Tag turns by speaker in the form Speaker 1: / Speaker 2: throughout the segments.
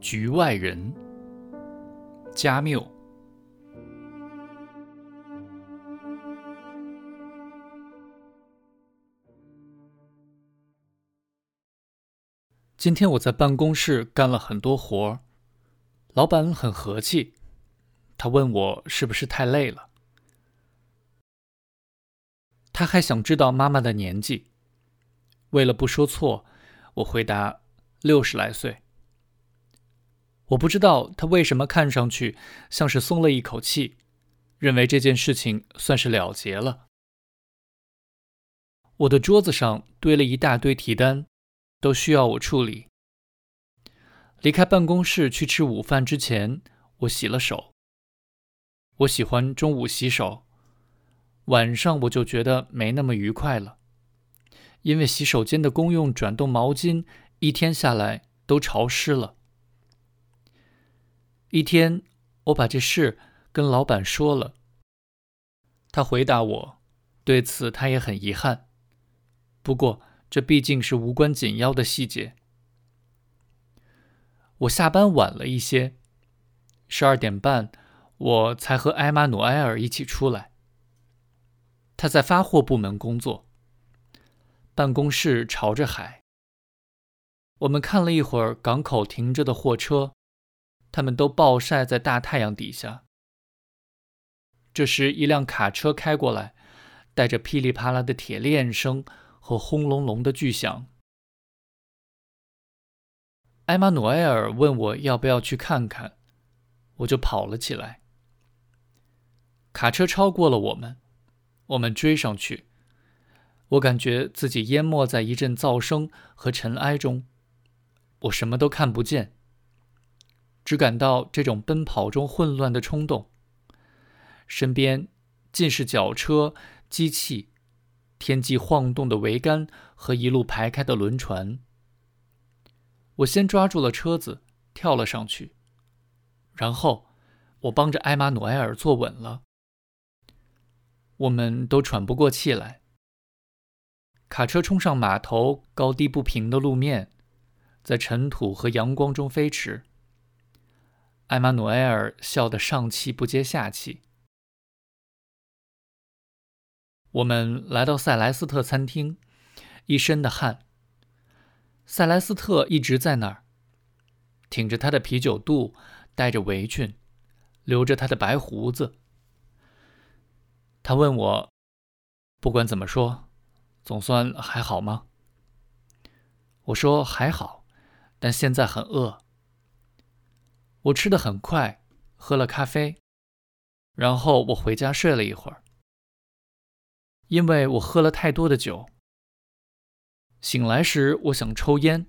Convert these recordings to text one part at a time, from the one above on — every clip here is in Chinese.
Speaker 1: 局外人，加缪。今天我在办公室干了很多活儿，老板很和气，他问我是不是太累了，他还想知道妈妈的年纪。为了不说错，我回答六十来岁。我不知道他为什么看上去像是松了一口气，认为这件事情算是了结了。我的桌子上堆了一大堆提单。都需要我处理。离开办公室去吃午饭之前，我洗了手。我喜欢中午洗手，晚上我就觉得没那么愉快了，因为洗手间的公用转动毛巾一天下来都潮湿了。一天，我把这事跟老板说了，他回答我，对此他也很遗憾，不过。这毕竟是无关紧要的细节。我下班晚了一些，十二点半，我才和埃马努埃尔一起出来。他在发货部门工作，办公室朝着海。我们看了一会儿港口停着的货车，他们都暴晒在大太阳底下。这时，一辆卡车开过来，带着噼里啪啦的铁链声。和轰隆隆的巨响。埃马努埃尔问我要不要去看看，我就跑了起来。卡车超过了我们，我们追上去。我感觉自己淹没在一阵噪声和尘埃中，我什么都看不见，只感到这种奔跑中混乱的冲动。身边尽是脚车、机器。天际晃动的桅杆和一路排开的轮船。我先抓住了车子，跳了上去，然后我帮着埃马努埃尔坐稳了。我们都喘不过气来。卡车冲上码头高低不平的路面，在尘土和阳光中飞驰。埃马努埃尔笑得上气不接下气。我们来到塞莱斯特餐厅，一身的汗。塞莱斯特一直在那儿，挺着他的啤酒肚，戴着围裙，留着他的白胡子。他问我：“不管怎么说，总算还好吗？”我说：“还好，但现在很饿。”我吃的很快，喝了咖啡，然后我回家睡了一会儿。因为我喝了太多的酒，醒来时我想抽烟。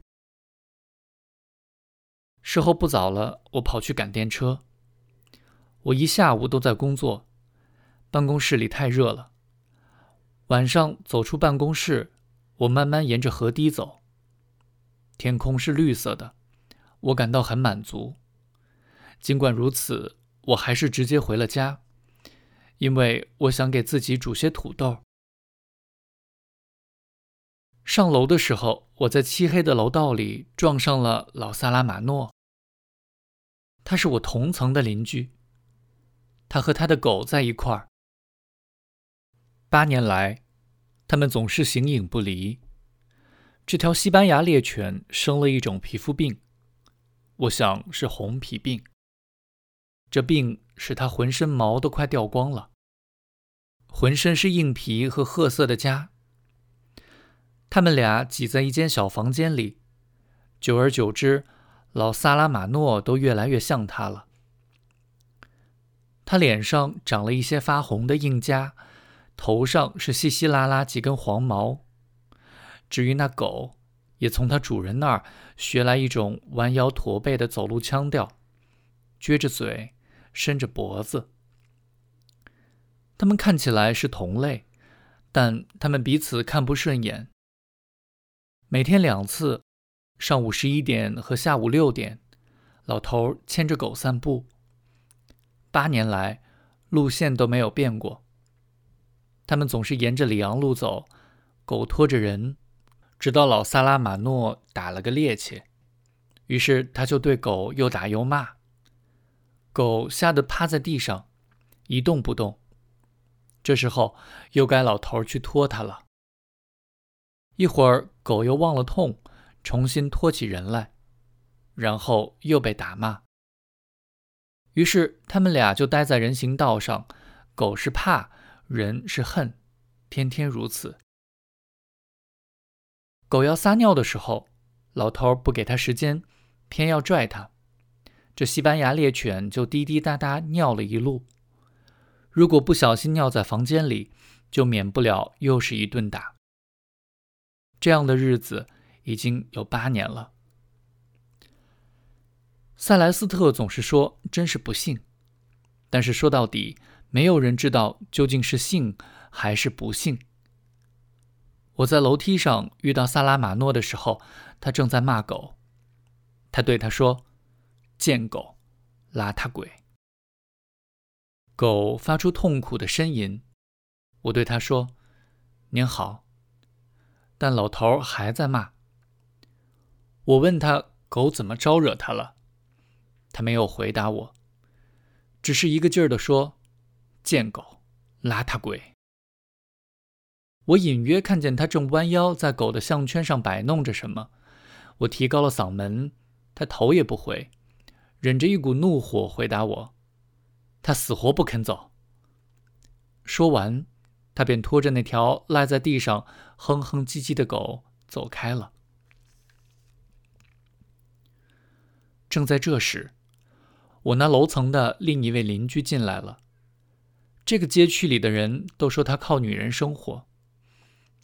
Speaker 1: 事后不早了，我跑去赶电车。我一下午都在工作，办公室里太热了。晚上走出办公室，我慢慢沿着河堤走。天空是绿色的，我感到很满足。尽管如此，我还是直接回了家，因为我想给自己煮些土豆。上楼的时候，我在漆黑的楼道里撞上了老萨拉马诺。他是我同层的邻居，他和他的狗在一块儿。八年来，他们总是形影不离。这条西班牙猎犬生了一种皮肤病，我想是红皮病。这病使他浑身毛都快掉光了，浑身是硬皮和褐色的痂。他们俩挤在一间小房间里，久而久之，老萨拉马诺都越来越像他了。他脸上长了一些发红的硬痂，头上是稀稀拉拉几根黄毛。至于那狗，也从它主人那儿学来一种弯腰驼背的走路腔调，撅着嘴，伸着脖子。他们看起来是同类，但他们彼此看不顺眼。每天两次，上午十一点和下午六点，老头牵着狗散步。八年来，路线都没有变过。他们总是沿着里昂路走，狗拖着人，直到老萨拉马诺打了个趔趄，于是他就对狗又打又骂，狗吓得趴在地上，一动不动。这时候又该老头去拖它了。一会儿狗又忘了痛，重新拖起人来，然后又被打骂。于是他们俩就待在人行道上，狗是怕，人是恨，天天如此。狗要撒尿的时候，老头不给他时间，偏要拽他，这西班牙猎犬就滴滴答答尿了一路。如果不小心尿在房间里，就免不了又是一顿打。这样的日子已经有八年了。塞莱斯特总是说：“真是不幸。”但是说到底，没有人知道究竟是幸还是不幸。我在楼梯上遇到萨拉马诺的时候，他正在骂狗。他对他说：“贱狗，邋遢鬼。”狗发出痛苦的呻吟，我对他说：“您好。”但老头还在骂。我问他狗怎么招惹他了，他没有回答我，只是一个劲儿地说：“贱狗，邋遢鬼。”我隐约看见他正弯腰在狗的项圈上摆弄着什么，我提高了嗓门，他头也不回，忍着一股怒火回答我。他死活不肯走。说完，他便拖着那条赖在地上哼哼唧唧的狗走开了。正在这时，我那楼层的另一位邻居进来了。这个街区里的人都说他靠女人生活，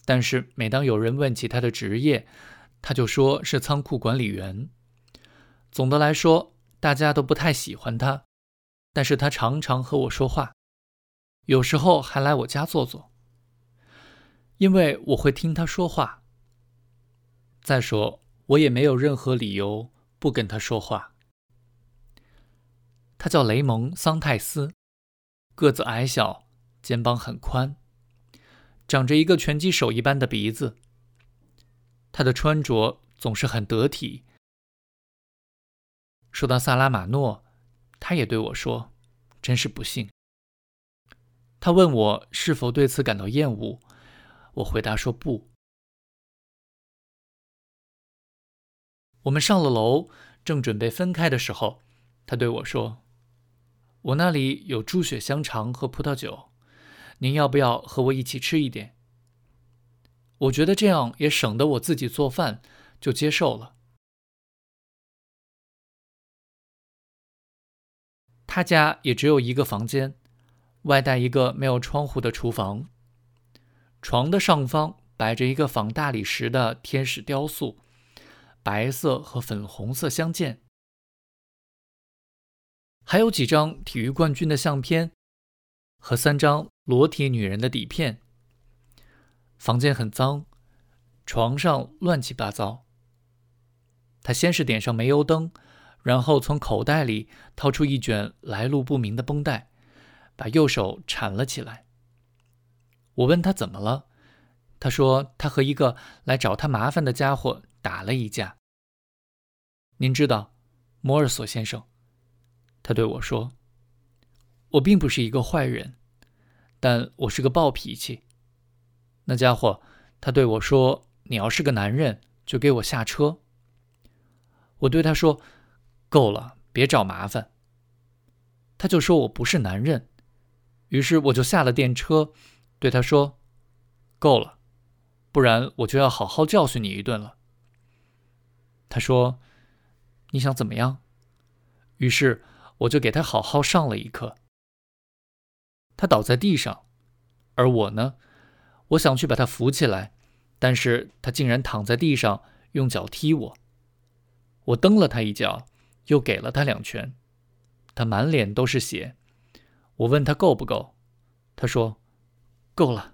Speaker 1: 但是每当有人问起他的职业，他就说是仓库管理员。总的来说，大家都不太喜欢他。但是他常常和我说话，有时候还来我家坐坐，因为我会听他说话。再说，我也没有任何理由不跟他说话。他叫雷蒙·桑泰斯，个子矮小，肩膀很宽，长着一个拳击手一般的鼻子。他的穿着总是很得体。说到萨拉马诺。他也对我说：“真是不幸。”他问我是否对此感到厌恶，我回答说：“不。”我们上了楼，正准备分开的时候，他对我说：“我那里有猪血香肠和葡萄酒，您要不要和我一起吃一点？”我觉得这样也省得我自己做饭，就接受了。他家也只有一个房间，外带一个没有窗户的厨房。床的上方摆着一个仿大理石的天使雕塑，白色和粉红色相间，还有几张体育冠军的相片和三张裸体女人的底片。房间很脏，床上乱七八糟。他先是点上煤油灯。然后从口袋里掏出一卷来路不明的绷带，把右手缠了起来。我问他怎么了，他说他和一个来找他麻烦的家伙打了一架。您知道，摩尔索先生，他对我说：“我并不是一个坏人，但我是个暴脾气。那家伙，他对我说：‘你要是个男人，就给我下车。’我对他说。”够了，别找麻烦。他就说我不是男人，于是我就下了电车，对他说：“够了，不然我就要好好教训你一顿了。”他说：“你想怎么样？”于是我就给他好好上了一课。他倒在地上，而我呢，我想去把他扶起来，但是他竟然躺在地上用脚踢我。我蹬了他一脚。又给了他两拳，他满脸都是血。我问他够不够，他说：“够了。”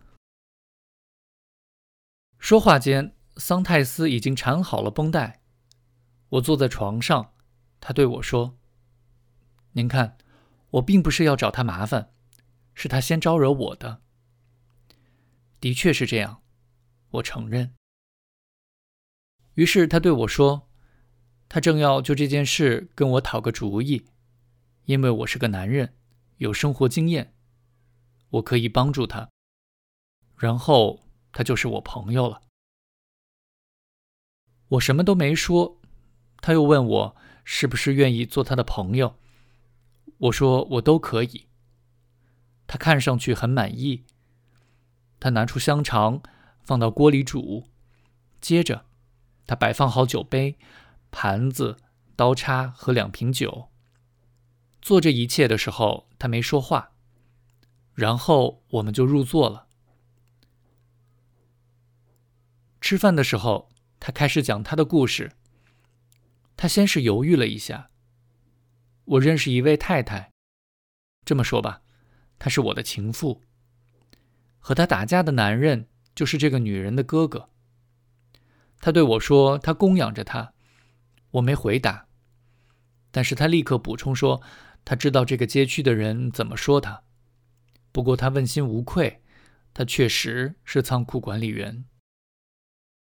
Speaker 1: 说话间，桑泰斯已经缠好了绷带。我坐在床上，他对我说：“您看，我并不是要找他麻烦，是他先招惹我的。”的确是这样，我承认。于是他对我说。他正要就这件事跟我讨个主意，因为我是个男人，有生活经验，我可以帮助他。然后他就是我朋友了。我什么都没说，他又问我是不是愿意做他的朋友。我说我都可以。他看上去很满意。他拿出香肠，放到锅里煮。接着，他摆放好酒杯、盘子、刀叉和两瓶酒。做这一切的时候，他没说话。然后我们就入座了。吃饭的时候，他开始讲他的故事。他先是犹豫了一下。我认识一位太太，这么说吧，他是我的情妇。和他打架的男人就是这个女人的哥哥。他对我说他供养着她，我没回答，但是他立刻补充说他知道这个街区的人怎么说他。不过他问心无愧，他确实是仓库管理员。